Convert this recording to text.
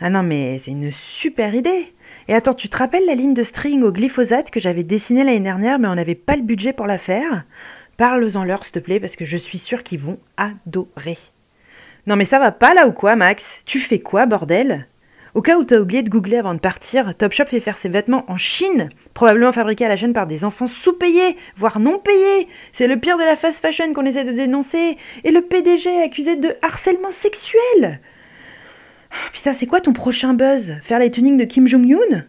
Ah non, mais c'est une super idée. Et attends, tu te rappelles la ligne de string au glyphosate que j'avais dessinée l'année dernière, mais on n'avait pas le budget pour la faire? Parle-en leur, s'il te plaît, parce que je suis sûre qu'ils vont adorer. Non, mais ça va pas là ou quoi, Max? Tu fais quoi, bordel? Au cas où t'as oublié de googler avant de partir, Topshop fait faire ses vêtements en Chine, probablement fabriqués à la chaîne par des enfants sous-payés, voire non payés. C'est le pire de la fast fashion qu'on essaie de dénoncer. Et le PDG accusé de harcèlement sexuel. Putain, c'est quoi ton prochain buzz? Faire les tunings de Kim Jong-un?